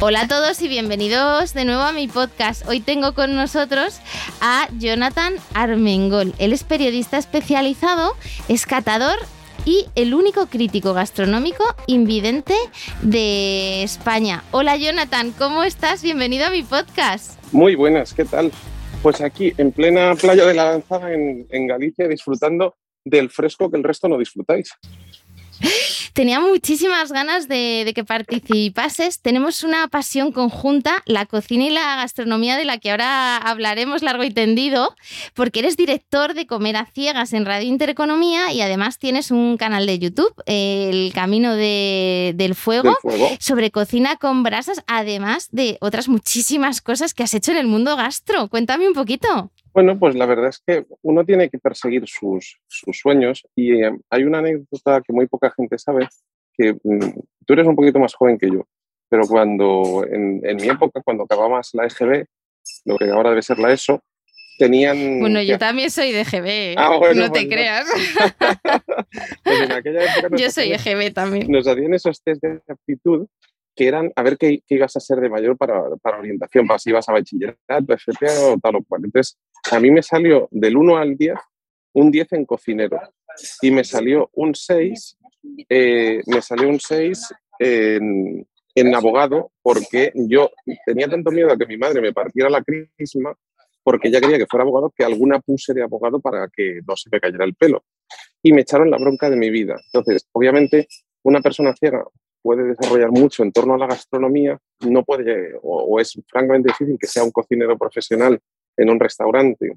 Hola a todos y bienvenidos de nuevo a mi podcast. Hoy tengo con nosotros a Jonathan Armengol. Él es periodista especializado, es catador y el único crítico gastronómico invidente de España. Hola Jonathan, ¿cómo estás? Bienvenido a mi podcast. Muy buenas, ¿qué tal? Pues aquí, en plena playa de la Lanzada, en, en Galicia, disfrutando del fresco que el resto no disfrutáis. Tenía muchísimas ganas de, que participases. Tenemos una pasión conjunta, la cocina y la gastronomía, de la que ahora hablaremos largo y tendido, porque eres director de Comer a Ciegas en Radio Intereconomía y además tienes un canal de YouTube, El Camino del, fuego, sobre cocina con brasas, además de otras muchísimas cosas que has hecho en el mundo gastro. Cuéntame un poquito. Bueno, pues la verdad es que uno tiene que perseguir sus, sueños y eh, hay una anécdota que muy poca gente sabe, que mm, tú eres un poquito más joven que yo, pero cuando en, mi época, cuando acababas la EGB, lo que ahora debe ser la ESO, tenían... Bueno, yo también soy de EGB, ah, no te creas. pues en aquella época yo soy EGB también. Nos hacían esos test de aptitud que eran a ver qué, ibas a ser de mayor para, para orientación, para si ibas a bachillerato, FP o tal o cual. Entonces, a mí me salió del 1 al 10 un 10 en cocinero y me salió un 6, eh, me salió un 6 en, abogado porque yo tenía tanto miedo a que mi madre me partiera la crisma porque ella quería que fuera abogado que alguna puse de abogado para que no se me cayera el pelo. Y me echaron la bronca de mi vida. Entonces, obviamente, una persona ciega puede desarrollar mucho en torno a la gastronomía, no puede, o, es francamente difícil que sea un cocinero profesional en un restaurante,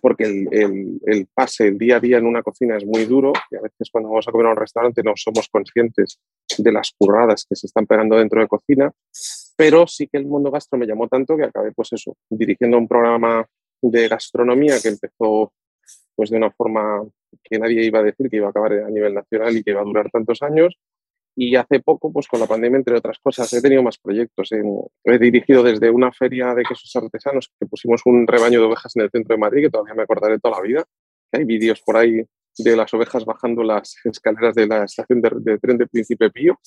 porque el, el, pase, el día a día en una cocina es muy duro y a veces cuando vamos a comer a un restaurante no somos conscientes de las curradas que se están pegando dentro de cocina, pero sí que el mundo gastro me llamó tanto que acabé pues eso, dirigiendo un programa de gastronomía que empezó pues de una forma que nadie iba a decir que iba a acabar a nivel nacional y que iba a durar tantos años y hace poco, pues con la pandemia, entre otras cosas, he tenido más proyectos. He, dirigido desde una feria de quesos artesanos que pusimos un rebaño de ovejas en el centro de Madrid, que todavía me acordaré toda la vida. Hay vídeos por ahí de las ovejas bajando las escaleras de la estación de, tren de Príncipe Pío,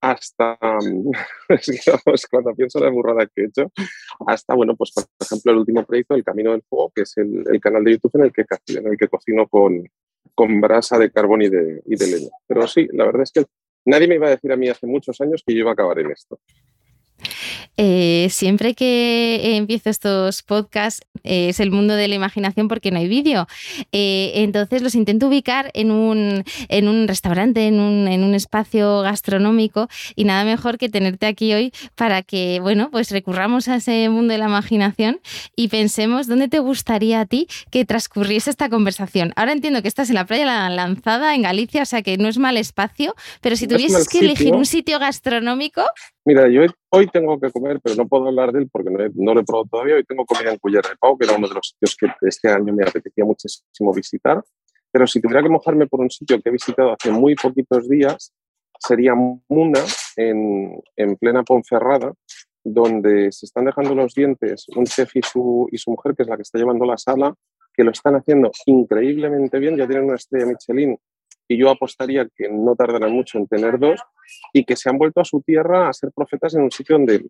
hasta, digamos, cuando pienso en la burrada que he hecho, hasta, bueno, pues por ejemplo, el último proyecto, El Camino del Fuego, que es el, el canal de YouTube en el que, en el que cocino con, con brasa de carbón y de, y de leña. Pero sí, la verdad es que Nadie me iba a decir a mí hace muchos años que yo iba a acabar en esto. Eh, siempre que empiezo estos podcasts eh, es el mundo de la imaginación porque no hay vídeo. Eh, entonces los intento ubicar en un, en un restaurante, en un, en un, espacio gastronómico y nada mejor que tenerte aquí hoy para que, bueno, pues recurramos a ese mundo de la imaginación y pensemos dónde te gustaría a ti que transcurriese esta conversación. Ahora entiendo que estás en la playa La Lanzada, en Galicia, o sea que no es mal espacio, pero si tuvieses que elegir un sitio gastronómico... Mira, yo hoy tengo que comer, pero no puedo hablar de él porque no, lo he probado todavía. Hoy tengo comida en Culler de Pau, que era uno de los sitios que este año me apetecía muchísimo visitar. Pero si tuviera que mojarme por un sitio que he visitado hace muy poquitos días, sería Muna, en, en plena Ponferrada, donde se están dejando los dientes un chef y su, y su mujer, que es la que está llevando la sala, que lo están haciendo increíblemente bien. Ya tienen una estrella Michelin y yo apostaría que no tardarán mucho en tener dos y que se han vuelto a su tierra a ser profetas en un sitio donde,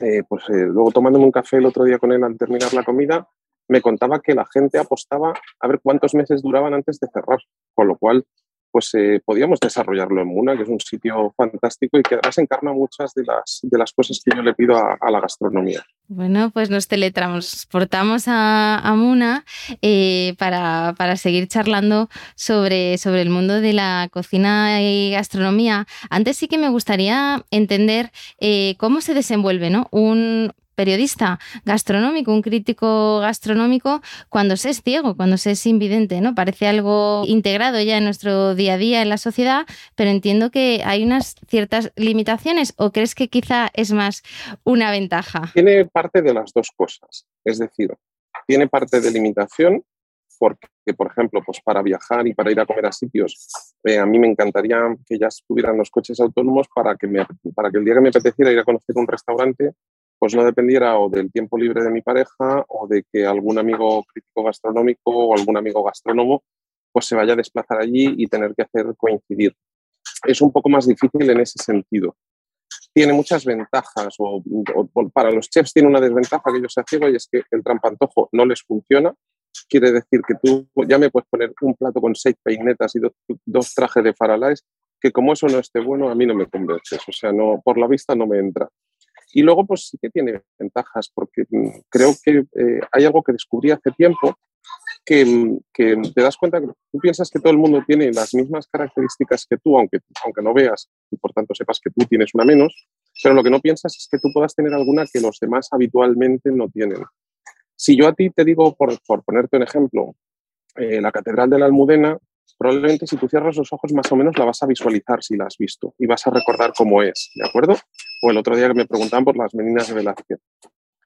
eh, pues eh, luego tomándome un café el otro día con él al terminar la comida, me contaba que la gente apostaba a ver cuántos meses duraban antes de cerrar, con lo cual pues eh, podíamos desarrollarlo en Muna, que es un sitio fantástico y que además encarna muchas de las, de las cosas que yo le pido a, la gastronomía. Bueno, pues nos teletransportamos a, Muna eh, para, seguir charlando sobre, sobre el mundo de la cocina y gastronomía. Antes sí que me gustaría entender eh, cómo se desenvuelve ¿no? un, periodista gastronómico, un crítico gastronómico, cuando se es ciego, cuando se es invidente, ¿no? Parece algo integrado ya en nuestro día a día en la sociedad, pero entiendo que hay unas ciertas limitaciones o crees que quizá es más una ventaja. Tiene parte de las dos cosas, es decir, tiene parte de limitación porque, por ejemplo, pues para viajar y para ir a comer a sitios, eh, a mí me encantaría que ya estuvieran los coches autónomos para que, me, para que el día que me apeteciera ir a conocer un restaurante, pues no dependiera o del tiempo libre de mi pareja o de que algún amigo crítico gastronómico o algún amigo gastrónomo pues se vaya a desplazar allí y tener que hacer coincidir. Es un poco más difícil en ese sentido. Tiene muchas ventajas, o, para los chefs tiene una desventaja que yo sea ciego y es que el trampantojo no les funciona, quiere decir que tú ya me puedes poner un plato con seis peinetas y dos, trajes de faralais, que como eso no esté bueno, a mí no me convences. O sea, no, por la vista no me entra. Y luego, pues sí que tiene ventajas, porque mm, creo que eh, hay algo que descubrí hace tiempo, que, mm, que, te das cuenta que tú piensas que todo el mundo tiene las mismas características que tú, aunque, aunque no veas y por tanto sepas que tú tienes una menos, pero lo que no piensas es que tú puedas tener alguna que los demás habitualmente no tienen. Si yo a ti te digo, por, ponerte un ejemplo, eh, la Catedral de la Almudena, probablemente si tú cierras los ojos más o menos la vas a visualizar si la has visto y vas a recordar cómo es, ¿de acuerdo? O el otro día que me preguntaban por las meninas de Velázquez.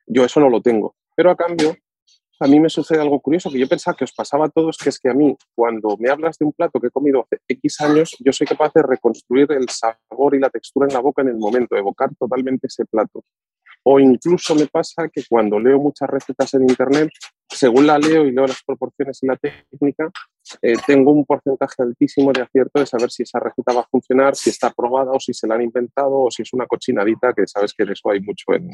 Yo eso no lo tengo, pero a cambio a mí me sucede algo curioso que yo pensaba que os pasaba a todos, que es que a mí, cuando me hablas de un plato que he comido hace X años, yo soy capaz de reconstruir el sabor y la textura en la boca en el momento, evocar totalmente ese plato. O incluso me pasa que cuando leo muchas recetas en Internet, según la leo y leo las proporciones y la técnica, eh, tengo un porcentaje altísimo de acierto de saber si esa receta va a funcionar, si está aprobada o si se la han inventado o si es una cochinadita, que sabes que eso hay mucho en,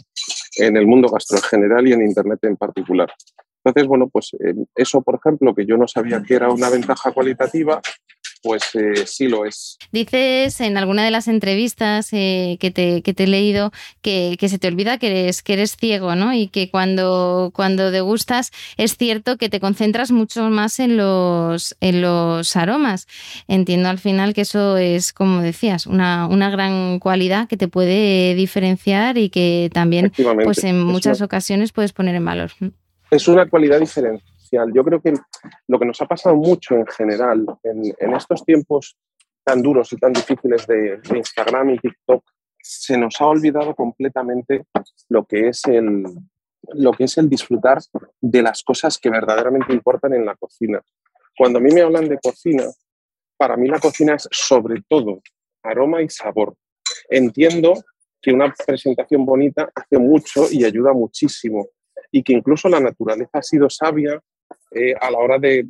en el mundo gastro en general y en Internet en particular. Entonces, bueno, pues eh, eso, por ejemplo, que yo no sabía que era una ventaja cualitativa, pues eh, sí lo es. Dices en alguna de las entrevistas eh, que, te, que, te, he leído que, se te olvida que eres, que eres ciego, ¿no? Y que cuando, cuando degustas es cierto que te concentras mucho más en los, en los aromas. Entiendo al final que eso es, como decías, una, una gran cualidad que te puede diferenciar y que también pues en muchas ocasiones puedes poner en valor. Es una cualidad diferente yo creo que lo que nos ha pasado mucho en general en, estos tiempos tan duros y tan difíciles de, Instagram y TikTok, se nos ha olvidado completamente lo que es el, lo que es el disfrutar de las cosas que verdaderamente importan en la cocina. Cuando a mí me hablan de cocina, para mí la cocina es sobre todo aroma y sabor. Entiendo que una presentación bonita hace mucho y ayuda muchísimo y que incluso la naturaleza ha sido sabia eh, a la hora de,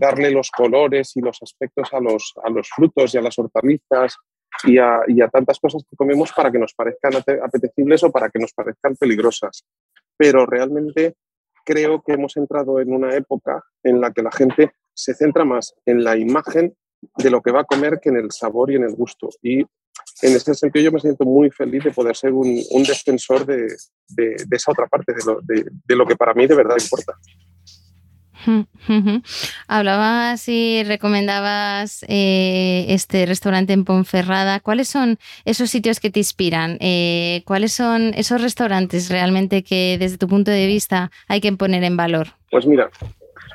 darle los colores y los aspectos a los, a los frutos y a las hortalizas y a, tantas cosas que comemos para que nos parezcan apetecibles o para que nos parezcan peligrosas. Pero realmente creo que hemos entrado en una época en la que la gente se centra más en la imagen de lo que va a comer que en el sabor y en el gusto. Y en ese sentido yo me siento muy feliz de poder ser un, defensor de, esa otra parte, de lo que para mí de verdad importa. Hablabas y recomendabas eh, este restaurante en Ponferrada. ¿Cuáles son esos sitios que te inspiran? Eh, ¿Cuáles son esos restaurantes realmente que desde tu punto de vista hay que poner en valor? Pues mira,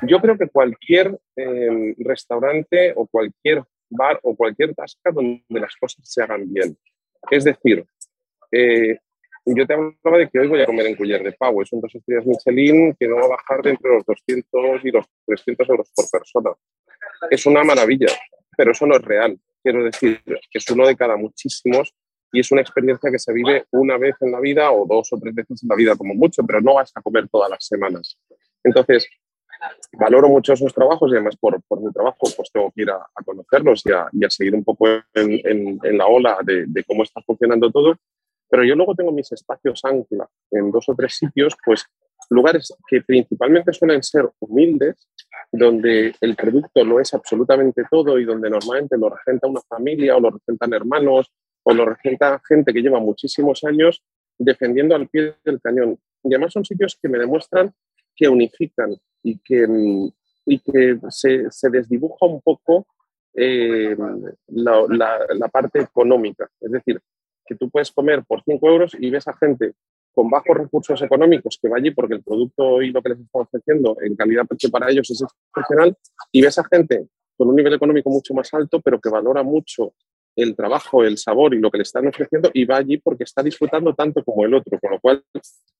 yo creo que cualquier em, restaurante o cualquier bar o cualquier tasca donde las cosas se hagan bien. Es decir, eh, yo te hablaba de que hoy voy a comer en Culler de Pau. Es un dos estrellas Michelin que no va a bajar de entre los 200 y los 300 euros por persona. Es una maravilla, pero eso no es real. Quiero decir es uno de cada muchísimos y es una experiencia que se vive una vez en la vida o dos o tres veces en la vida como mucho, pero no vas a comer todas las semanas. Entonces, valoro mucho esos trabajos y además por, por mi trabajo pues tengo que ir a, conocerlos y a, y a, seguir un poco en, en, la ola de, de, cómo está funcionando todo pero yo luego tengo mis espacios ancla en dos o tres sitios, pues lugares que principalmente suelen ser humildes, donde el producto lo es absolutamente todo y donde normalmente lo regenta una familia o lo regentan hermanos o lo regenta gente que lleva muchísimos años defendiendo al pie del cañón. Y además son sitios que me demuestran que unifican y que, y que se, se desdibuja un poco eh, la, la, la, parte económica. Es decir, que tú puedes comer por 5 euros y ves a gente con bajos recursos económicos que va allí porque el producto y lo que les está ofreciendo en calidad-precio para ellos es excepcional y ves a gente con un nivel económico mucho más alto, pero que valora mucho el trabajo, el sabor y lo que le están ofreciendo y va allí porque está disfrutando tanto como el otro, con lo cual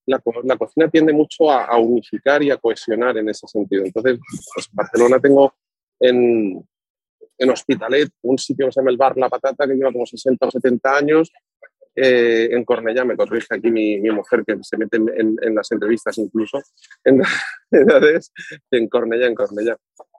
la, la cocina tiende mucho a, a, unificar y a cohesionar en ese sentido. Entonces, pues Barcelona tengo en, en Hospitalet un sitio que se llama el Bar La Patata que lleva como 60 o 70 años eh, en Cornellá, me corrige aquí mi, mi, mujer que se mete en, en, las entrevistas incluso, en, edades, en Cornellá, en Cornellá,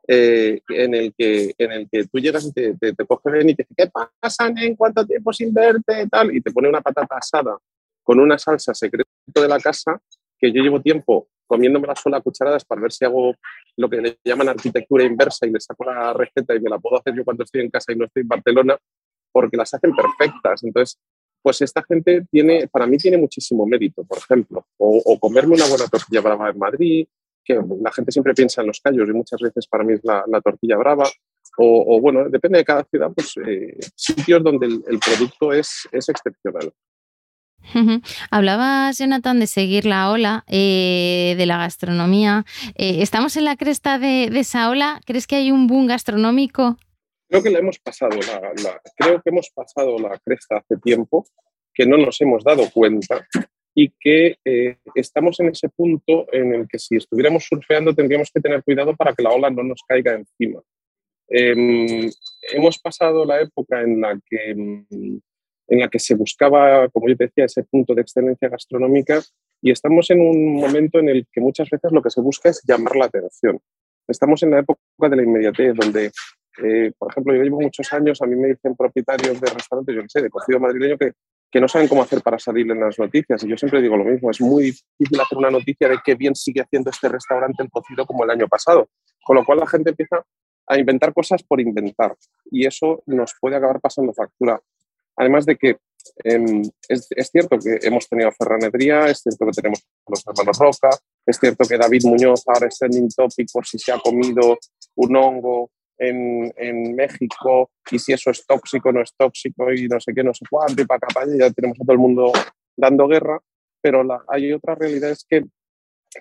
eh, en, el que, en el que tú llegas y te, te, te cogen y te dice, ¿qué pasa, en cuánto tiempo sin verte? Tal, y te pone una patata asada con una salsa secreta de la casa que yo llevo tiempo comiéndome sola a cucharadas para ver si hago lo que le llaman arquitectura inversa y le saco la receta y me la puedo hacer yo cuando estoy en casa y no estoy en Barcelona, porque las hacen perfectas. Entonces, pues esta gente tiene, para mí tiene muchísimo mérito, por ejemplo, o, o, comerme una buena tortilla brava en Madrid, que la gente siempre piensa en los callos y muchas veces para mí es la, la tortilla brava, o, o, bueno, depende de cada ciudad, pues eh, sitios donde el, el producto es, es excepcional. Hablabas, Jonathan, de seguir la ola eh, de la gastronomía. Eh, ¿Estamos en la cresta de, de, esa ola? ¿Crees que hay un boom gastronómico? Creo que la hemos pasado, la, creo que hemos pasado la cresta hace tiempo, que no nos hemos dado cuenta y que eh, estamos en ese punto en el que si estuviéramos surfeando tendríamos que tener cuidado para que la ola no nos caiga encima. Eh, hemos pasado la época en la que en la que se buscaba, como yo te decía, ese punto de excelencia gastronómica y estamos en un momento en el que muchas veces lo que se busca es llamar la atención. Estamos en la época de la inmediatez, donde eh, por ejemplo, yo llevo muchos años, a mí me dicen propietarios de restaurantes, yo no sé, de cocido madrileño, que, que no saben cómo hacer para salir en las noticias. Y yo siempre digo lo mismo, es muy difícil hacer una noticia de qué bien sigue haciendo este restaurante el cocido como el año pasado. Con lo cual la gente empieza a inventar cosas por inventar. Y eso nos puede acabar pasando factura. Además de que eh, es, cierto que hemos tenido ferranería, es cierto que tenemos los hermanos Roca, es cierto que David Muñoz ahora es trending topic por si se ha comido un hongo en, México y si eso es tóxico, no es tóxico y no sé qué, no sé cuánto y para acá, para allá, ya tenemos a todo el mundo dando guerra, pero la, hay otra realidad es que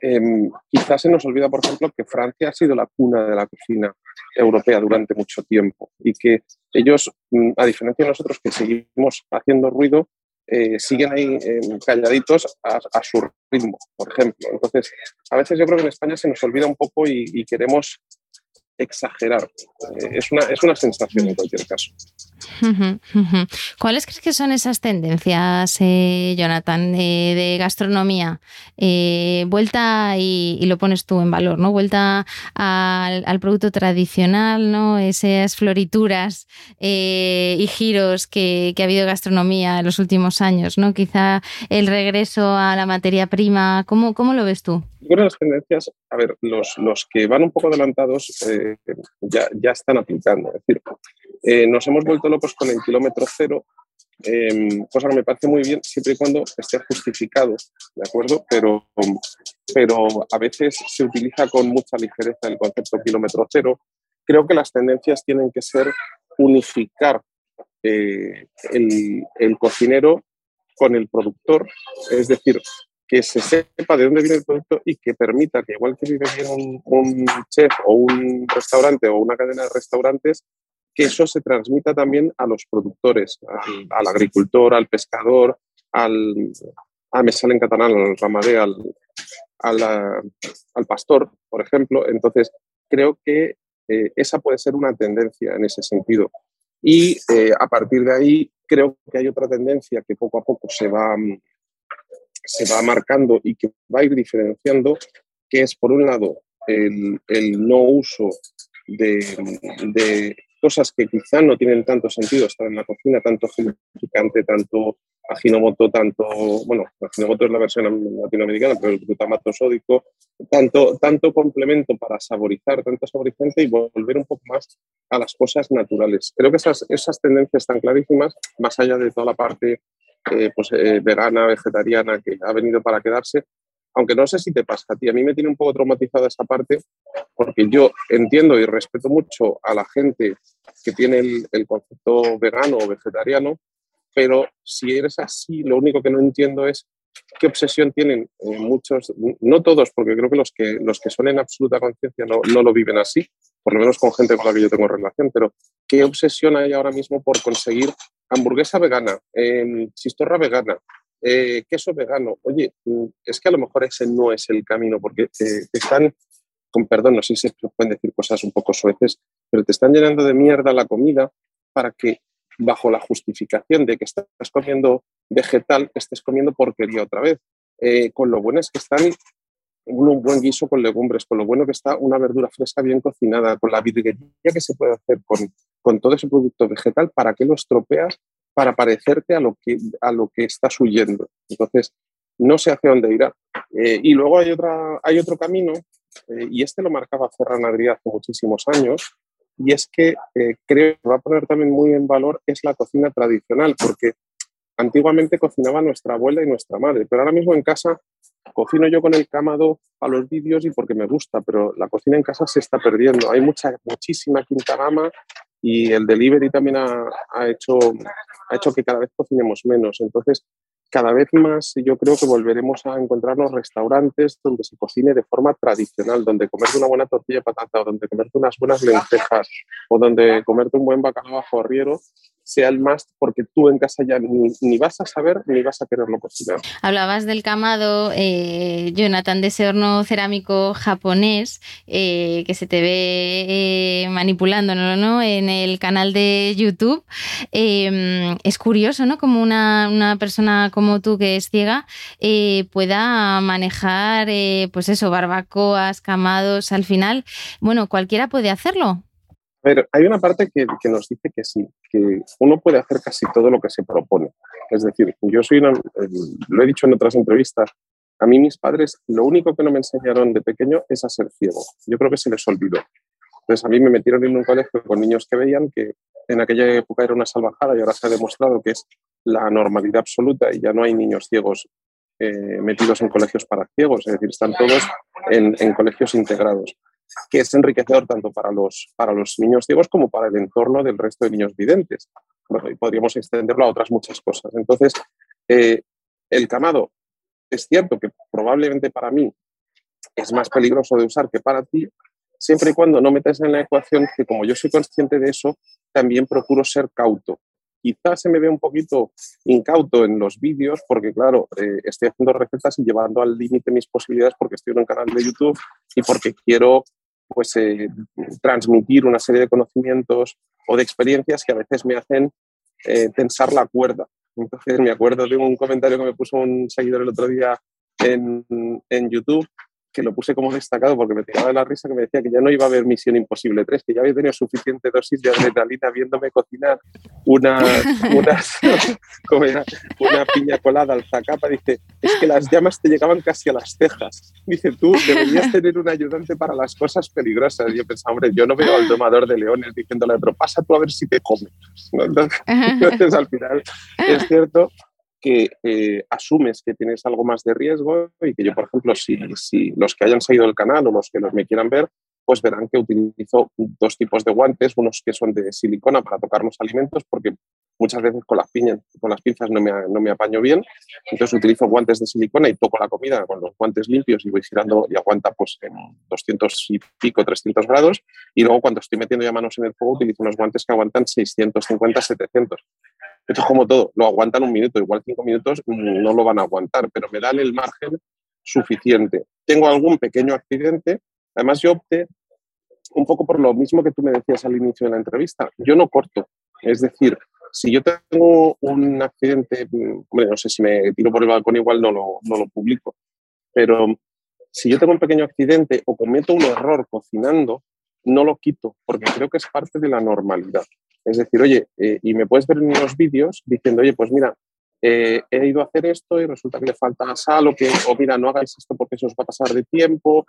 eh, quizás se nos olvida, por ejemplo, que Francia ha sido la cuna de la cocina europea durante mucho tiempo y que ellos, mm, a diferencia de nosotros que seguimos haciendo ruido, eh, siguen ahí eh, calladitos a, su ritmo, por ejemplo. Entonces, a veces yo creo que en España se nos olvida un poco y, y queremos exagerar. Eh, es, una, es una sensación en cualquier caso. ¿Cuáles crees que son esas tendencias, eh, Jonathan, de gastronomía? Eh, vuelta y, lo pones tú en valor, ¿no? Vuelta al, producto tradicional, ¿no? Esas florituras eh, y giros que, ha habido gastronomía en los últimos años, ¿no? Quizá el regreso a la materia prima. ¿Cómo, cómo lo ves tú? Bueno, las tendencias, a ver, los, los que van un poco adelantados ya, ya están aplicando. Es decir, nos hemos vuelto locos con el kilómetro cero, eh, cosa que me parece muy bien siempre y cuando esté justificado, ¿de acuerdo? Pero, pero a veces se utiliza con mucha ligereza el concepto kilómetro cero. Creo que las tendencias tienen que ser unificar eh, el, el cocinero con el productor, es decir, que se sepa de dónde viene el producto y que permita que igual que vive bien un, un, chef o un restaurante o una cadena de restaurantes, que eso se transmita también a los productores, al, al agricultor, al pescador, al, ah, me sale en catalán, al ramadé, al, al, al, pastor, por ejemplo. Entonces, creo que eh, esa puede ser una tendencia en ese sentido. Y eh, a partir de ahí, creo que hay otra tendencia que poco a poco se va, se va marcando y que va a ir diferenciando, que es, por un lado, el, el no uso de, de, cosas que quizá no tienen tanto sentido estar en la cocina, tanto picante, tanto aginomoto, tanto, bueno, aginomoto es la versión latinoamericana, pero el glutamato sódico, tanto, tanto complemento para saborizar, tanto saborizante y volver un poco más a las cosas naturales. Creo que esas, esas tendencias están clarísimas, más allá de toda la parte eh, pues, eh, vegana, vegetariana, que ha venido para quedarse, aunque no sé si te pasa a ti, a mí me tiene un poco traumatizada esa parte, porque yo entiendo y respeto mucho a la gente que tiene el, el, concepto vegano o vegetariano, pero si eres así, lo único que no entiendo es qué obsesión tienen eh, muchos, no todos, porque creo que los que, los que son en absoluta conciencia no, no, lo viven así, por lo menos con gente con la que yo tengo relación, pero qué obsesión hay ahora mismo por conseguir hamburguesa vegana, eh, chistorra vegana, eh, queso vegano. Oye, mm, es que a lo mejor ese no es el camino, porque te están, con perdón, no sé si se pueden decir cosas un poco sueces, pero te están llenando de mierda la comida para que bajo la justificación de que estás comiendo vegetal, estés comiendo porquería otra vez. Eh, con lo bueno es que están un buen guiso con legumbres, con lo bueno que está una verdura fresca bien cocinada, con la virguería que se puede hacer con, con todo ese producto vegetal, ¿para qué lo estropeas? Para parecerte a lo que, a lo que estás huyendo. Entonces, no sé hacia dónde irá. Eh, y luego hay, otra, hay otro camino, eh, y este lo marcaba Ferran Adrià hace muchísimos años, y es que creo que va a poner también muy en valor es la cocina tradicional, porque antiguamente cocinaba nuestra abuela y nuestra madre, pero ahora mismo en casa cocino yo con el camado a los vídeos y porque me gusta, pero la cocina en casa se está perdiendo. Hay mucha, muchísima quinta gama y el delivery también ha, hecho, ha hecho que cada vez cocinemos menos. Entonces, cada vez más yo creo que volveremos a encontrar los restaurantes donde se cocine de forma tradicional, donde comerte una buena tortilla de patata o donde comerte unas buenas lentejas o donde comerte un buen bacalao a arriero sea el más porque tú en casa ya ni, vas a saber ni vas a quererlo cocinar. Hablabas del camado, eh, Jonathan, de ese horno cerámico japonés eh, que se te ve eh, manipulándolo ¿no? en el canal de YouTube. Em, es curioso, ¿no? Como una, una, persona como tú que es ciega pueda manejar, pues eso, barbacoas, camados, al final, bueno, cualquiera puede hacerlo. Ver, hay una parte que, que, nos dice que sí, que uno puede hacer casi todo lo que se propone. Es decir, yo soy una, lo he dicho en otras entrevistas, a mí mis padres lo único que no me enseñaron de pequeño es a ser ciego. Yo creo que se les olvidó. Entonces a mí me metieron en un colegio con niños que veían que en aquella época era una salvajada y ahora se ha demostrado que es la normalidad absoluta y ya no hay niños ciegos eh, metidos en colegios para ciegos, es decir, están todos en, en colegios integrados que es enriquecedor tanto para los, para los niños ciegos como para el entorno del resto de niños videntes. Bueno, podríamos extenderlo a otras muchas cosas. Entonces, eh, el camado es cierto que probablemente para mí es más peligroso de usar que para ti, siempre y cuando no metes en la ecuación que como yo soy consciente de eso, también procuro ser cauto. Quizás se me ve un poquito incauto en los vídeos porque, claro, eh, estoy haciendo recetas y llevando al límite mis posibilidades porque estoy en un canal de YouTube y porque quiero pues, eh, transmitir una serie de conocimientos o de experiencias que a veces me hacen eh, tensar la cuerda. Entonces me acuerdo de un comentario que me puso un seguidor el otro día en, en YouTube que lo puse como destacado porque me tiraba de la risa que me decía que ya no iba a haber Misión Imposible 3, que ya había tenido suficiente dosis de adrenalina viéndome cocinar una, una piña colada al zacapa. Dice, es que las llamas te llegaban casi a las cejas. Dice, tú deberías tener un ayudante para las cosas peligrosas. Y yo pensaba, hombre, yo no veo al domador de leones diciéndole otro, pasa tú a ver si te come. Entonces, al final, es cierto que eh, asumes que tienes algo más de riesgo y que yo, por ejemplo, si, si, los que hayan seguido el canal o los que los me quieran ver, pues verán que utilizo dos tipos de guantes, unos que son de silicona para tocar los alimentos, porque muchas veces con las, piñas, con las pinzas no me, no me apaño bien, entonces utilizo guantes de silicona y toco la comida con los guantes limpios y voy girando y aguanta pues en 200 y pico, 300 grados, y luego cuando estoy metiendo ya manos en el fuego utilizo unos guantes que aguantan 650, 700. Esto es como todo, lo aguantan un minuto, igual cinco minutos no lo van a aguantar, pero me dan el margen suficiente. Tengo algún pequeño accidente, además yo opté un poco por lo mismo que tú me decías al inicio de la entrevista, yo no corto, es decir, si yo tengo un accidente, no sé si me tiro por el balcón igual no lo, no lo publico, pero si yo tengo un pequeño accidente o cometo un error cocinando, no lo quito porque creo que es parte de la normalidad. Es decir, oye, eh, y me puedes ver en los vídeos diciendo, oye, pues mira, eh, he ido a hacer esto y resulta que le falta sal o que, o mira, no hagáis esto porque eso os va a pasar de tiempo.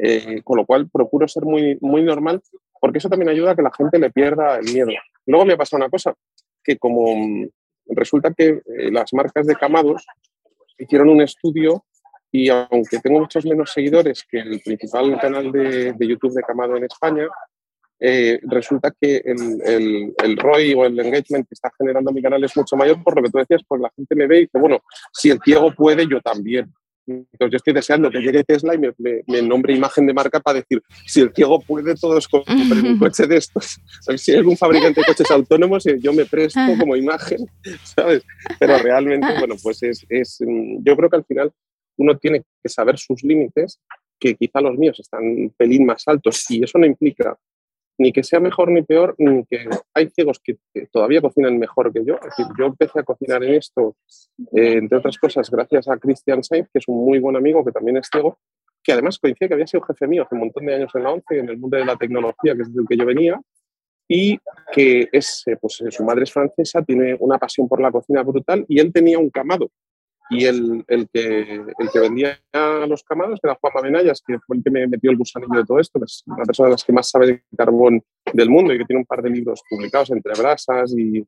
Eh, con lo cual procuro ser muy, muy normal porque eso también ayuda a que la gente le pierda el miedo. Luego me ha pasado una cosa, que como mm, resulta que las marcas de camados hicieron un estudio y aunque tengo muchos menos seguidores que el principal canal de, de YouTube de camado en España, eh, resulta que el, el, el, ROI o el engagement que está generando mi canal es mucho mayor por lo que tú decías, porque la gente me ve y dice, bueno, si el ciego puede, yo también. Entonces yo estoy deseando que llegue Tesla y me, me, nombre imagen de marca para decir, si el ciego puede, todos compren un coche de estos. Si es un fabricante de coches autónomos, eh, yo me presto como imagen, ¿sabes? Pero realmente, bueno, pues es, es, mm, yo creo que al final uno tiene que saber sus límites, que quizá los míos están un pelín más altos y eso no implica ni que sea mejor ni peor, ni que hay ciegos que, todavía cocinan mejor que yo. Es decir, yo empecé a cocinar en esto, eh, entre otras cosas, gracias a Christian Sainz, que es un muy buen amigo, que también es ciego, que además coincide que había sido jefe mío hace un montón de años en la ONCE, en el mundo de la tecnología, que es del que yo venía, y que es, eh, pues, su madre es francesa, tiene una pasión por la cocina brutal, y él tenía un camado y el, el, que, el que vendía los camados, que era Juan Benayas, que fue el que me metió el gusanillo de todo esto, es una persona de las que más sabe de carbón del mundo y que tiene un par de libros publicados entre brasas y,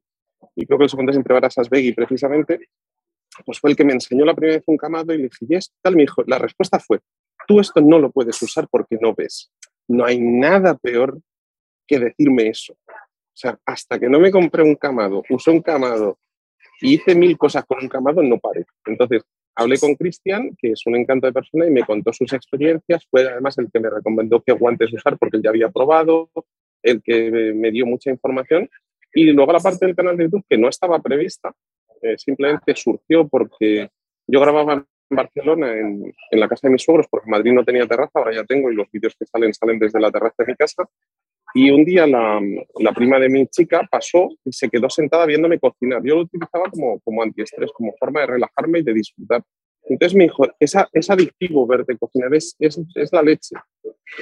y creo que el segundo es entre brasas veggie precisamente, pues fue el que me enseñó la primera vez un camado y le dije, ¿y tal? Me dijo, la respuesta fue, tú esto no lo puedes usar porque no ves. No hay nada peor que decirme eso. O sea, hasta que no me compré un camado, usé un camado y hice mil cosas con un camado, no paré. Entonces, hablé con Cristian, que es un encanto de persona, y me contó sus experiencias. Fue además el que me recomendó qué guantes usar porque él ya había probado, el que me dio mucha información. Y luego la parte del canal de YouTube, que no estaba prevista, eh, simplemente surgió porque yo grababa en Barcelona, en, en, la casa de mis suegros, porque Madrid no tenía terraza, ahora ya tengo, y los vídeos que salen salen desde la terraza de mi casa. Y un día la, la, prima de mi chica pasó y se quedó sentada viéndome cocinar. Yo lo utilizaba como, como antiestrés, como forma de relajarme y de disfrutar. Entonces me dijo, es, es adictivo verte cocinar, es, es, es la leche.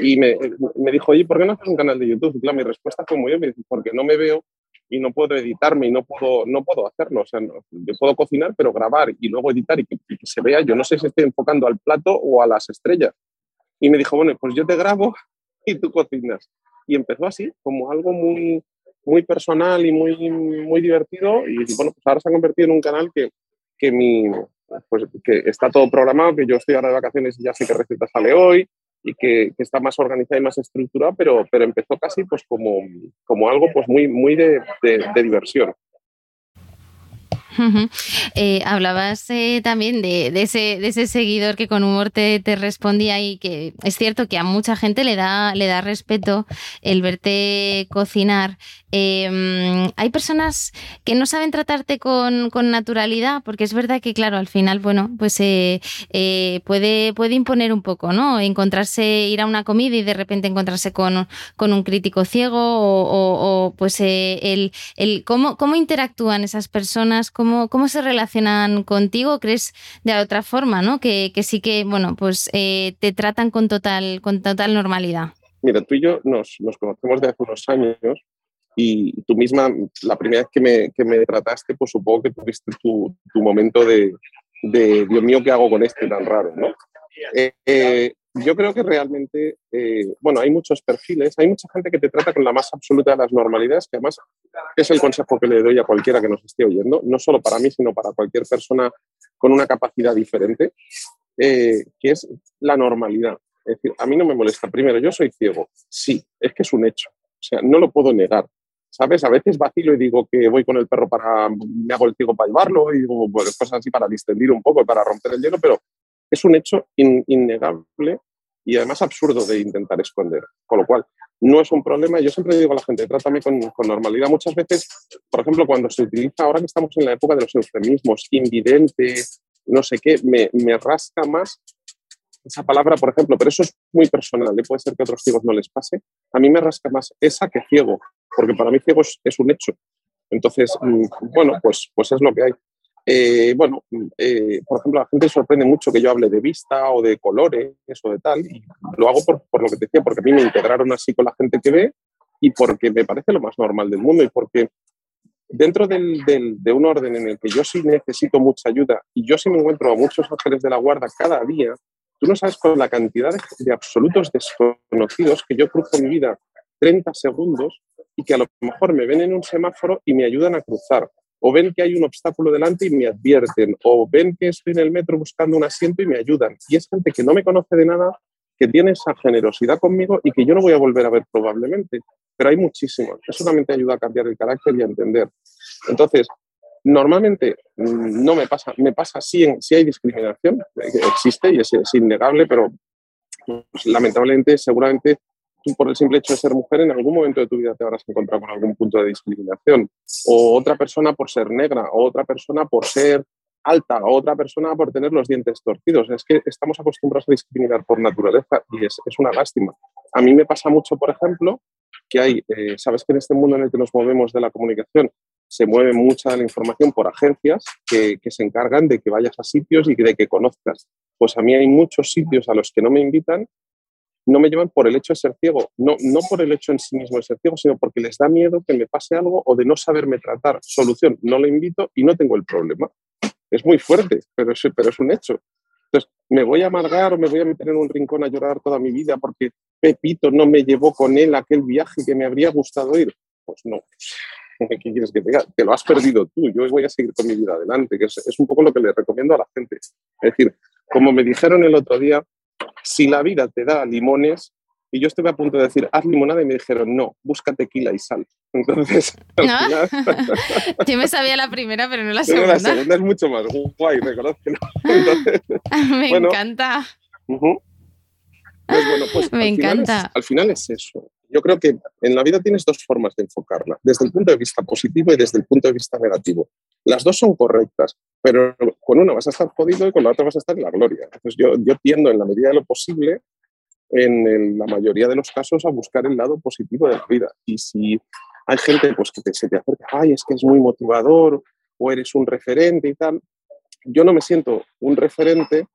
Y me, me, dijo, oye, ¿por qué no haces un canal de YouTube? Y claro, mi respuesta fue muy obvia, porque no me veo y no puedo editarme y no puedo, no puedo hacerlo. O sea, no, yo puedo cocinar, pero grabar y luego editar y que, y que, se vea, yo no sé si estoy enfocando al plato o a las estrellas. Y me dijo, bueno, pues yo te grabo y tú cocinas y empezó así, como algo muy, muy personal y muy, muy divertido. Y bueno, pues ahora se ha convertido en un canal que, que, mi, pues, que está todo programado, que yo estoy ahora de vacaciones y ya sé qué receta sale hoy y que, que está más organizada y más estructurada, pero, pero empezó casi pues como, como algo pues muy, muy de, de, de diversión. Eh, hablabas eh, también de, ese, de, ese, seguidor que con humor te, te, respondía y que es cierto que a mucha gente le da, le da respeto el verte cocinar. Eh, hay personas que no saben tratarte con, naturalidad, porque es verdad que, claro, al final, bueno, pues eh, eh, puede, puede imponer un poco, ¿no? Encontrarse, ir a una comida y de repente encontrarse con, con un crítico ciego o pues el, el cómo, cómo interactúan esas personas, cómo ¿Cómo, cómo se relacionan contigo? ¿Crees de otra forma, ¿no? Que, que sí que, bueno, pues eh, te tratan con total, con total normalidad. Mira, tú y yo nos, nos conocemos de hace unos años y tú misma, la primera vez que me, que me trataste, pues supongo que tuviste tu, tu momento de, de, Dios mío, ¿qué hago con este tan raro? ¿no? Eh, eh, yo creo que realmente, eh, bueno, hay muchos perfiles, hay mucha gente que te trata con la más absoluta de las normalidades, que además es el consejo que le doy a cualquiera que nos esté oyendo, no solo para mí, sino para cualquier persona con una capacidad diferente, eh, que es la normalidad. Es decir, a mí no me molesta. Primero, yo soy ciego. Sí, es que es un hecho. O sea, no lo puedo negar. ¿Sabes? A veces vacilo y digo que voy con el perro para, me hago el ciego para llevarlo y digo pues, cosas así para distendir un poco, para romper el hielo, pero es un hecho in, innegable y además absurdo de intentar esconder. Con lo cual, no es un problema. Yo siempre digo a la gente, trátame con, normalidad. Muchas veces, por ejemplo, cuando se utiliza, ahora que estamos en la época de los eufemismos, invidente, no sé qué, me, me rasca más esa palabra, por ejemplo, pero eso es muy personal, ¿eh? puede ser que a otros ciegos no les pase. A mí me rasca más esa que ciego, porque para mí ciego es, es un hecho. Entonces, mm, bueno, pues, pues es lo que hay. Eh, bueno, eh, por ejemplo, la gente sorprende mucho que yo hable de vista o de colores o de tal, y lo hago por, por, lo que te decía, porque a mí me integraron así con la gente que ve y porque me parece lo más normal del mundo y porque dentro del, del, de un orden en el que yo sí necesito mucha ayuda y yo sí me encuentro a muchos ángeles de la guarda cada día, tú no sabes con la cantidad de, de absolutos desconocidos que yo cruzo mi vida 30 segundos y que a lo mejor me ven en un semáforo y me ayudan a cruzar o ven que hay un obstáculo delante y me advierten, o ven que estoy en el metro buscando un asiento y me ayudan. Y es gente que no me conoce de nada, que tiene esa generosidad conmigo y que yo no voy a volver a ver probablemente. pero hay muchísimos. Eso también te ayuda a cambiar el carácter y a entender. Entonces, normalmente mm, no me pasa, me pasa si, si hay discriminación, existe y es, innegable, pero pues, lamentablemente, seguramente tú por el simple hecho de ser mujer en algún momento de tu vida te habrás encontrado con algún punto de discriminación. O otra persona por ser negra, o otra persona por ser alta, o otra persona por tener los dientes torcidos. Es que estamos acostumbrados a discriminar por naturaleza y es, una lástima. A mí me pasa mucho, por ejemplo, que hay, eh, sabes que en este mundo en el que nos movemos de la comunicación se mueve mucha la información por agencias que, que, se encargan de que vayas a sitios y de que conozcas. Pues a mí hay muchos sitios a los que no me invitan, no me llevan por el hecho de ser ciego, no, no por el hecho en sí mismo de ser ciego, sino porque les da miedo que me pase algo o de no saberme tratar. Solución, no le invito y no tengo el problema. Es muy fuerte, pero es, pero es un hecho. Entonces, ¿me voy a amargar o me voy a meter en un rincón a llorar toda mi vida porque Pepito no me llevó con él aquel viaje que me habría gustado ir? Pues no. ¿Qué quieres que te diga? Te lo has perdido tú. Yo voy a seguir con mi vida adelante, que es, es un poco lo que le recomiendo a la gente. Es decir, como me dijeron el otro día, si la vida te da limones, y yo estuve a punto de decir, haz limonada y me dijeron, no, busca tequila y sal. Entonces, al final... yo me sabía la primera, pero no la segunda. La segunda es mucho más guay, reconozco. me encanta. pues bueno, pues me encanta. al final es eso. Yo creo que en la vida tienes dos formas de enfocarla, desde el punto de vista positivo y desde el punto de vista negativo. Las dos son correctas, pero con una vas a estar jodido y con la otra vas a estar en la gloria. Entonces yo, yo tiendo en la medida de lo posible en la mayoría de los casos a buscar el lado positivo de la vida. Y si hay gente pues, que se te acerca, ay, es que es muy motivador o eres un referente y tal, yo no me siento un referente,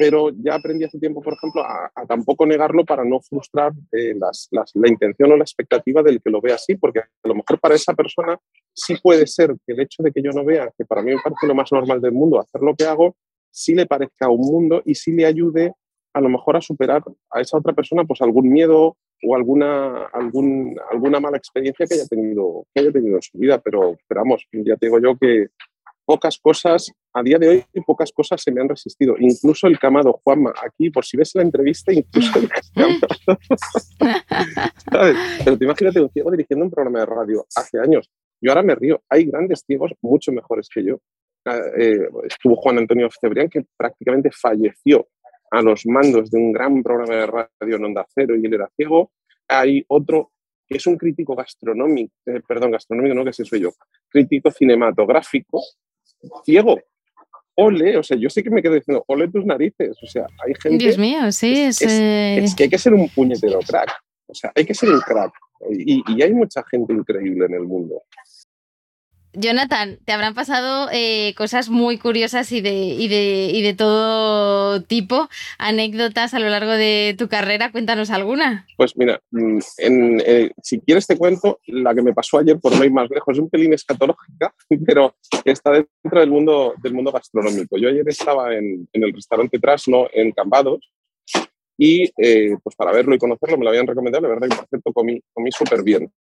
pero ya aprendí hace tiempo, por ejemplo, a, tampoco negarlo para no frustrar eh, las, la intención o la expectativa del que lo vea así, porque a lo mejor para esa persona sí puede ser que el hecho de que yo no vea, que para mí me parece lo más normal del mundo, hacer lo que hago, sí le parezca un mundo y sí le ayude a lo mejor a superar a esa otra persona pues algún miedo o alguna, algún, alguna mala experiencia que haya, tenido, que haya tenido en su vida. Pero, esperamos ya te digo yo que pocas cosas, a día de hoy, pocas cosas se me han resistido. Incluso el camado, Juanma, aquí, por si ves la entrevista, incluso el ¿Sabes? Pero te imagínate un ciego dirigiendo un programa de radio hace años. Yo ahora me río. Hay grandes ciegos mucho mejores que yo. Eh, estuvo Juan Antonio Cebrián, que prácticamente falleció a los mandos de un gran programa de radio en Onda Cero y él era ciego. Hay otro que es un crítico gastronómico, eh, perdón, gastronómico no, que ese soy yo, crítico cinematográfico, ciego. Ole, o sea, yo sé que me quedo diciendo, ole tus narices, o sea, hay gente... Dios mío, sí, es, es, que hay que ser un puñetero crack, o sea, hay que ser un crack. Y, y hay mucha gente increíble en el mundo. Jonathan, te habrán pasado eh, cosas muy curiosas y de, y, de, y de todo tipo, anécdotas a lo largo de tu carrera. Cuéntanos alguna. Pues mira, mm, en, eh, si quieres te cuento la que me pasó ayer por no ir más lejos. Es un pelín escatológica, pero está dentro del mundo, del mundo gastronómico. Yo ayer estaba en, en el restaurante Trasno en Cambados y eh, pues para verlo y conocerlo me lo habían recomendado. La verdad que por cierto comí, comí súper bien.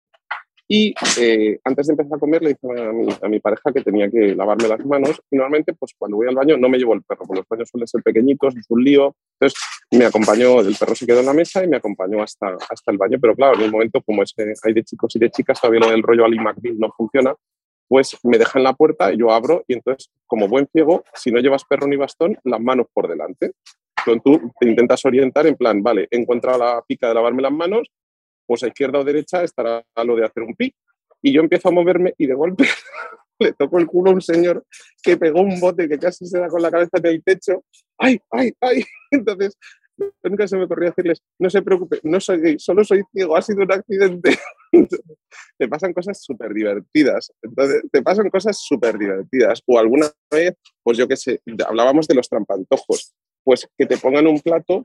Y eh, antes de empezar a comer le dije a mi, pareja que tenía que lavarme las manos y normalmente pues cuando voy al baño no me llevo el perro, porque los baños suelen ser pequeñitos, es un lío. Entonces me acompañó, el perro se quedó en la mesa y me acompañó hasta, hasta el baño, pero claro, en un momento como es, hay de chicos y de chicas, todavía lo del rollo Ali no funciona, pues me dejan la puerta, yo abro y entonces como buen ciego, si no llevas perro ni bastón, las manos por delante. Entonces tú te intentas orientar en plan, vale, encuentra la pica de lavarme las manos, pues a izquierda o derecha estará lo de hacer un pi. Y yo empiezo a moverme y de golpe le toco el culo a un señor que pegó un bote que casi se da con la cabeza en el techo. ¡Ay, ay, ay! Entonces, nunca se me ocurrió decirles, no se preocupe, no soy solo soy ciego, ha sido un accidente. te pasan cosas súper divertidas. Entonces, te pasan cosas súper divertidas. O alguna vez, pues yo qué sé, hablábamos de los trampantojos, pues que te pongan un plato,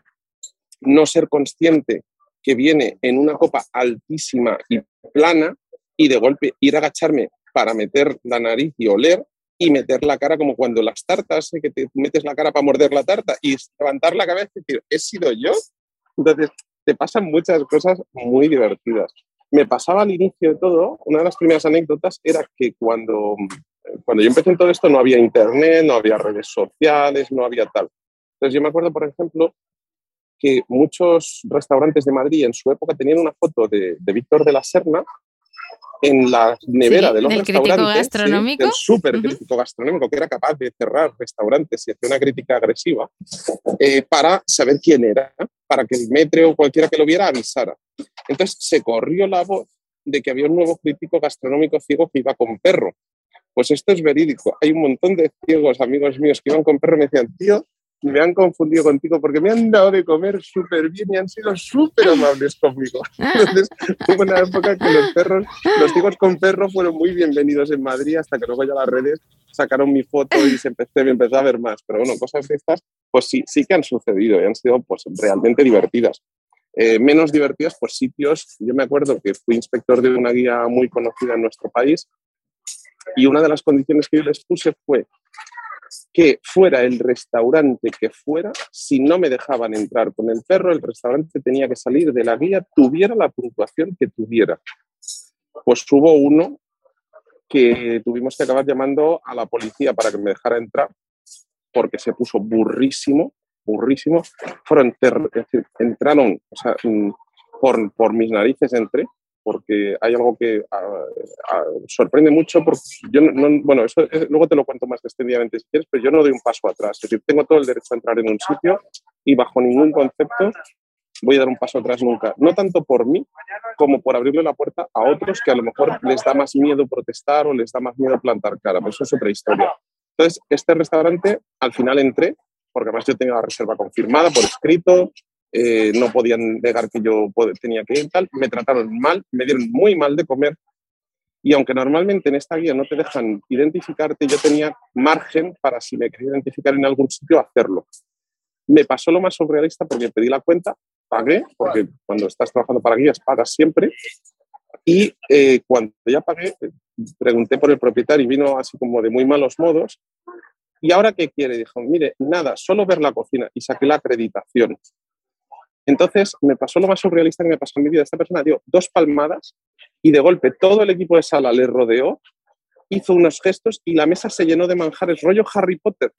no ser consciente que viene en una copa altísima y plana y de golpe ir a agacharme para meter la nariz y oler y meter la cara como cuando las tartas, ¿eh? que te metes la cara para morder la tarta y levantar la cabeza y decir, ¿he sido yo? Entonces, te pasan muchas cosas muy divertidas. Me pasaba al inicio de todo, una de las primeras anécdotas era que cuando, cuando yo empecé en todo esto no había internet, no había redes sociales, no había tal. Entonces yo me acuerdo, por ejemplo, que muchos restaurantes de Madrid en su época tenían una foto de, Víctor de la Serna en la nevera de los del restaurantes. gastronómico. el súper crítico gastronómico, que era capaz de cerrar restaurantes y hacer una crítica agresiva eh, para saber quién era, para que el metre o cualquiera que lo viera avisara. Entonces se corrió la voz de que había un nuevo crítico gastronómico ciego que iba con perro. Pues esto es verídico. Hay un montón de ciegos amigos míos que iban con perro y me decían, tío, me han confundido contigo porque me han dado de comer súper bien y han sido súper amables conmigo. Entonces, hubo una época que los perros, los chicos con perro fueron muy bienvenidos en Madrid hasta que luego ya las redes sacaron mi foto y se empecé, me empezó a ver más. Pero bueno, cosas de estas, pues sí, sí que han sucedido y han sido pues realmente divertidas. Eh, menos divertidas, pues sitios, yo me acuerdo que fui inspector de una guía muy conocida en nuestro país y una de las condiciones que yo les puse fue que fuera el restaurante que fuera, si no me dejaban entrar con el perro, el restaurante tenía que salir de la guía, tuviera la puntuación que tuviera. Pues hubo uno que tuvimos que acabar llamando a la policía para que me dejara entrar, porque se puso burrísimo, burrísimo. Fueron, entraron, o sea, mm, por, por mis narices entré, porque hay algo que ah, ah, sorprende mucho. Porque yo no, bueno, eso luego te lo cuento más extendidamente si quieres, pero yo no doy un paso atrás. Es decir, tengo todo el derecho a entrar en un sitio y bajo ningún concepto voy a dar un paso atrás nunca. No tanto por mí como por abrirle la puerta a otros que a lo mejor les da más miedo protestar o les da más miedo plantar cara. Pero eso es otra historia. Entonces, este restaurante, al final entré, porque además yo tenía la reserva confirmada por escrito, eh, no podían negar que yo tenía que ir tal, me trataron mal, me dieron muy mal de comer y aunque normalmente en esta guía no te dejan identificarte, yo tenía margen para si me quería identificar en algún sitio hacerlo. Me pasó lo más surrealista porque pedí la cuenta, pagué, porque cuando estás trabajando para guías pagas siempre, y eh, cuando ya pagué, pregunté por el propietario y vino así como de muy malos modos. ¿Y ahora qué quiere? Dijo, mire, nada, solo ver la cocina y saqué la acreditación. Entonces me pasó lo más surrealista que me pasó en mi vida. Esta persona dio dos palmadas y de golpe todo el equipo de sala le rodeó, hizo unos gestos y la mesa se llenó de manjares, rollo Harry Potter.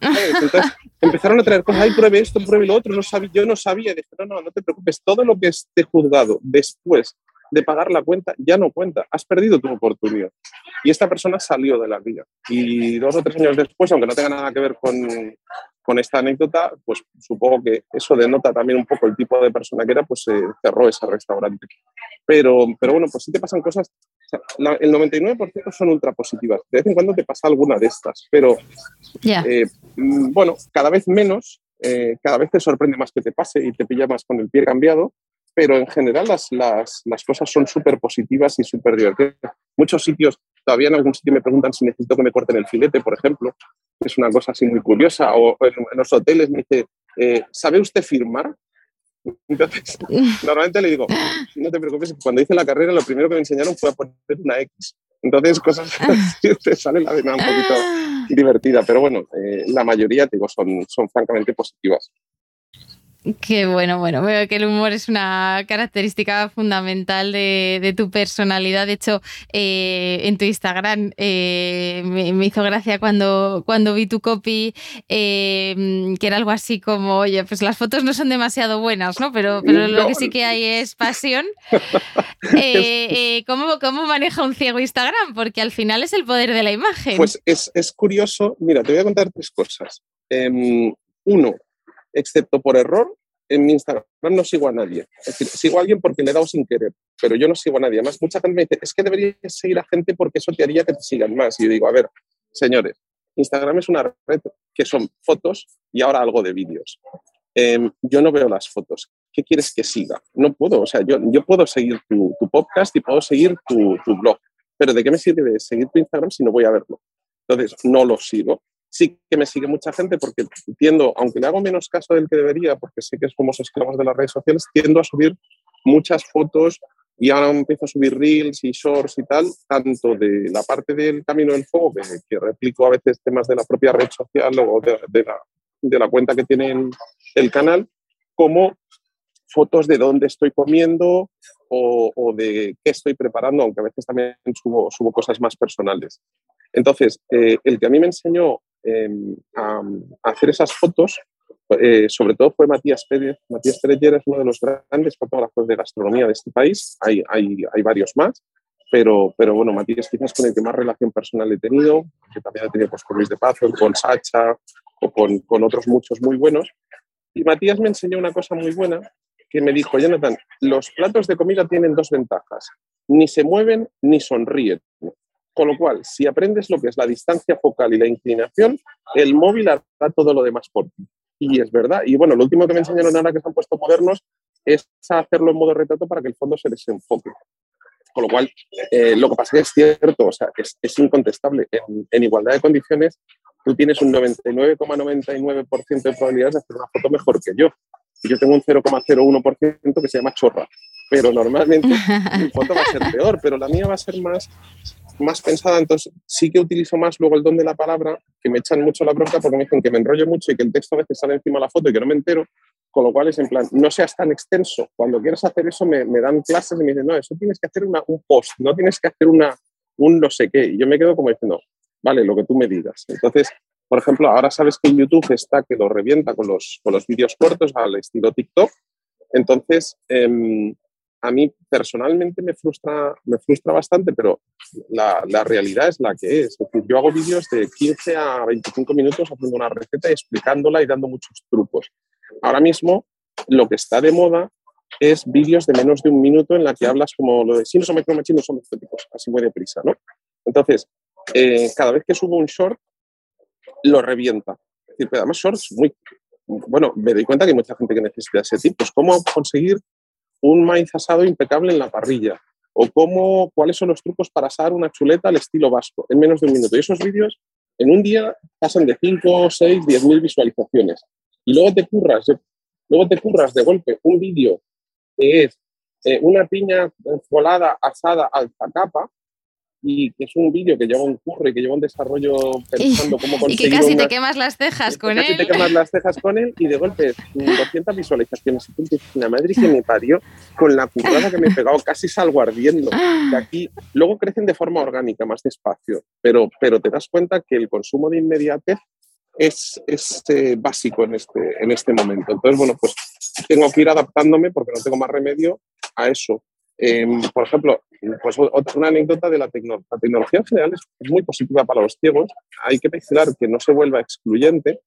Entonces empezaron a traer cosas, ay, pruebe esto, pruebe lo otro, no sabía, yo no sabía, dije, no, no, no te preocupes, todo lo que esté juzgado después de pagar la cuenta ya no cuenta, has perdido tu oportunidad. Y esta persona salió de la vida. Y dos o tres años después, aunque no tenga nada que ver con, con esta anécdota, pues supongo que eso denota también un poco el tipo de persona que era, pues se cerró ese restaurante. Pero, pero bueno, pues sí te pasan cosas, el 99% son ultra positivas. De vez en cuando te pasa alguna de estas, pero eh, mm, bueno, cada vez menos, eh, cada vez te sorprende más que te pase y te pilla más con el pie cambiado, pero en general las, las, las cosas son súper positivas y súper divertidas. Muchos sitios, todavía en algún sitio me preguntan si necesito que me corten el filete, por ejemplo, es una cosa así muy curiosa. O en, los hoteles me dice, eh, ¿sabe usted firmar? Entonces, normalmente le digo, no te preocupes, cuando hice la carrera lo primero que me enseñaron fue a poner una X. Entonces, cosas así te sale la vena un poquito divertida, pero bueno, eh, la mayoría, digo, son, son francamente positivas. Qué bueno, bueno, veo que el humor es una característica fundamental de, tu personalidad. De hecho, eh, en tu Instagram eh, me, hizo gracia cuando, cuando vi tu copy, eh, que era algo así como, oye, pues las fotos no son demasiado buenas, ¿no? Pero, pero lo que sí que hay es pasión. ¿cómo, ¿Cómo maneja un ciego Instagram? Porque al final es el poder de la imagen. Pues es, es curioso. Mira, te voy a contar tres cosas. Em, uno, excepto por error, en mi Instagram no sigo a nadie. Es decir, sigo a alguien porque le he dado sin querer, pero yo no sigo a nadie. Además, mucha gente me dice, es que deberías seguir a gente porque eso te haría que te sigan más. Y yo digo, a ver, señores, Instagram es una red que son fotos y ahora algo de vídeos. Em, yo no veo las fotos. ¿Qué quieres que siga? No puedo. O sea, yo, yo puedo seguir tu, tu podcast y puedo seguir tu, tu blog, pero ¿de qué me sirve seguir tu Instagram si no voy a verlo? Entonces, no lo sigo sí que me sigue mucha gente porque tiendo, aunque le hago menos caso del que debería, porque sé que somos esclavos de las redes sociales, tiendo a subir muchas fotos y ahora empiezo a subir reels y shorts y tal, tanto de la parte del camino del fuego, que, replico a veces temas de la propia red social o de, la, de la, cuenta que tiene el, canal, como fotos de dónde estoy comiendo o, o, de qué estoy preparando, aunque a veces también subo, subo cosas más personales. Entonces, eh, el que a mí me enseñó Em, a, hacer esas fotos eh, sobre todo fue Matías Pérez. Matías Pérez es uno de los grandes fotógrafos de gastronomía de este país. Hay, hay, hay varios más, pero, pero bueno, Matías quizás con el que más relación personal he tenido, que también he tenido pues, con Luis de Pazo, con Sacha o con, con otros muchos muy buenos. Y Matías me enseñó una cosa muy buena que me dijo, Jonathan, los platos de comida tienen dos ventajas, ni se mueven ni sonríen. Con lo cual, si aprendes lo que es la distancia focal y la inclinación, el móvil hará todo lo demás por ti. Y es verdad. Y bueno, lo último que me enseñaron ahora que se han puesto modernos es hacerlo en modo retrato para que el fondo se desenfoque. Con lo cual, eh, lo que pasa es que es cierto, o sea, es, es incontestable. En, en, igualdad de condiciones, tú tienes un 99,99% de probabilidades de hacer una foto mejor que yo. Yo tengo un 0,01% que se llama chorra. Pero normalmente mi foto va a ser peor, pero la mía va a ser más más pensada, entonces sí que utilizo más luego el don de la palabra, que me echan mucho la bronca porque me dicen que me enrollo mucho y que el texto a veces sale encima de la foto y que no me entero, con lo cual es en plan, no seas tan extenso. Cuando quieres hacer eso me, me dan clases y me dicen, no, eso tienes que hacer una, un post, no tienes que hacer una, un no sé qué. Y yo me quedo como diciendo, vale, lo que tú me digas. Entonces, por ejemplo, ahora sabes que YouTube está que lo revienta con los, con los vídeos cortos al estilo TikTok. Entonces, eh, a mí personalmente me frustra, me frustra bastante, pero la, la, realidad es la que es. Es decir, yo hago vídeos de 15 a 25 minutos haciendo una receta, explicándola y dando muchos trucos. Ahora mismo lo que está de moda es vídeos de menos de un minuto en la que hablas como lo de si no son micromachinos, son estéticos, así muy deprisa, ¿no? Entonces, eh, cada vez que subo un short, lo revienta. Es decir, pero además shorts muy... Bueno, me doy cuenta que hay mucha gente que necesita ese tipo. Pues, ¿Cómo conseguir un maíz asado impecable en la parrilla o cómo, cuáles son los trucos para asar una chuleta al estilo vasco en menos de un minuto. Y esos vídeos en un día pasan de 5, 6, 10 mil visualizaciones. Y luego te curras, luego te curras de golpe un vídeo que es eh, una piña volada asada al capa y que es un vídeo que lleva un curro y que lleva un desarrollo pensando cómo conseguir. Y que casi te quemas las cejas con casi él. te quemas las cejas con él y de golpe 200 visualizaciones. Y tú la madre que me parió con la currada que me he pegado, casi salgo ardiendo. De aquí, luego crecen de forma orgánica, más despacio, pero, pero te das cuenta que el consumo de inmediatez es, es eh, básico en este, en este momento. Entonces, bueno, pues tengo que ir adaptándome porque no tengo más remedio a eso. Eh, por ejemplo, pues una anécdota de la, tecno la tecnología en general es, muy positiva para los ciegos. Hay que vigilar que no se vuelva excluyente.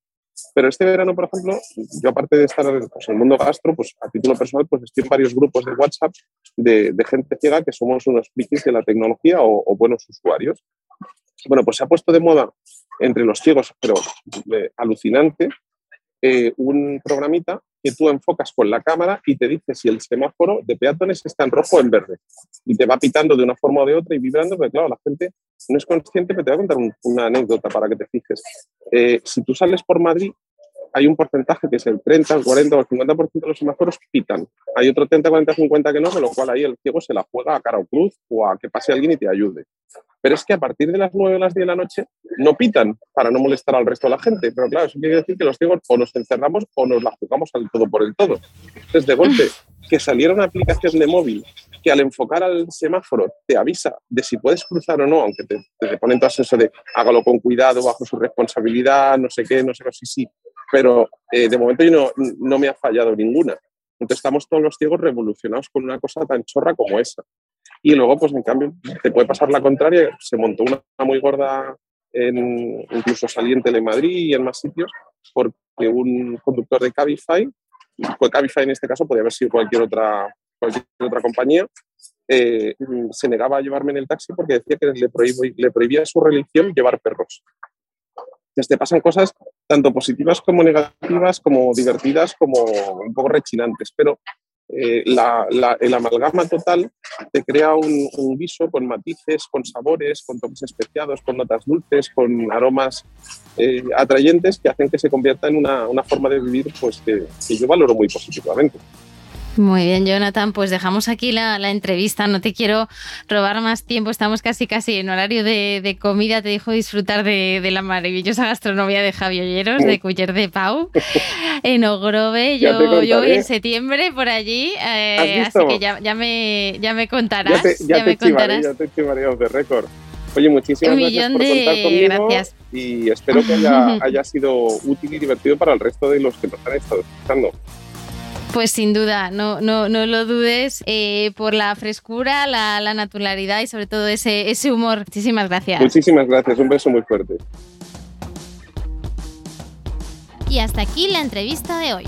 Pero este verano, por ejemplo, yo aparte de estar pues, en el mundo gastro, pues a título personal, pues estoy en varios grupos de WhatsApp de, de gente ciega que somos unos frikis de la tecnología o, o, buenos usuarios. Bueno, pues se ha puesto de moda entre los ciegos, pero eh, alucinante, eh, un programita que tú enfocas con la cámara y te dice si el semáforo de peatones está en rojo o en verde. Y te va pitando de una forma o de otra y vibrando, porque claro, la gente no es consciente, pero te voy a contar un, una anécdota para que te fijes. Eh, si tú sales por Madrid, hay un porcentaje que es el 30, el 40 o el 50% de los semáforos pitan. Hay otro 30, 40, 50 que no, con lo cual ahí el ciego se la juega a cara o cruz o a que pase alguien y te ayude. Pero es que a partir de las 9 o las 10 de la noche no pitan para no molestar al resto de la gente. Pero claro, eso quiere decir que los ciegos o nos encerramos o nos la jugamos al todo por el todo. Entonces, de golpe, que saliera una aplicación de móvil que al enfocar al semáforo te avisa de si puedes cruzar o no, aunque te, te ponen todo eso de hágalo con cuidado, bajo su responsabilidad, no sé qué, no sé qué, sí, sí. Pero eh, de momento yo no, no me ha fallado ninguna. Entonces estamos todos los ciegos revolucionados con una cosa tan chorra como esa. Y luego, pues en cambio, te puede pasar la contraria. Se montó una muy gorda, en, incluso salí en Telemadrid y en más sitios, porque un conductor de Cabify, pues Cabify en este caso podría haber sido cualquier otra, cualquier otra compañía, eh, se negaba a llevarme en el taxi porque decía que le, prohibó, le prohibía su religión llevar perros. Entonces te pasan cosas tanto positivas como negativas, como divertidas, como un poco rechinantes, pero eh, la, el amalgama total te crea un, un, guiso con matices, con sabores, con toques especiados, con notas dulces, con aromas eh, atrayentes que hacen que se convierta en una, una forma de vivir pues, que yo valoro muy positivamente. Muy bien, Jonathan, pues dejamos aquí la, la, entrevista. No te quiero robar más tiempo. Estamos casi casi en horario de, de comida. Te dejo disfrutar de, de, la maravillosa gastronomía de Javi Olleros, de Culler de Pau, en Ogrove. Yo, yo voy en septiembre por allí, eh, así que ya, ya, me, ya me contarás. Ya, te, ya, ya te me contarás. Ya te chivaré de récord. Oye, muchísimas Un gracias por contar conmigo gracias. y espero que haya, haya sido útil y divertido para el resto de los que nos han estado escuchando. Pues sin duda, no, no, no lo dudes eh, por la frescura, la, la naturalidad y sobre todo ese, ese humor. Muchísimas gracias. Muchísimas gracias, un beso muy fuerte. Y hasta aquí la entrevista de hoy.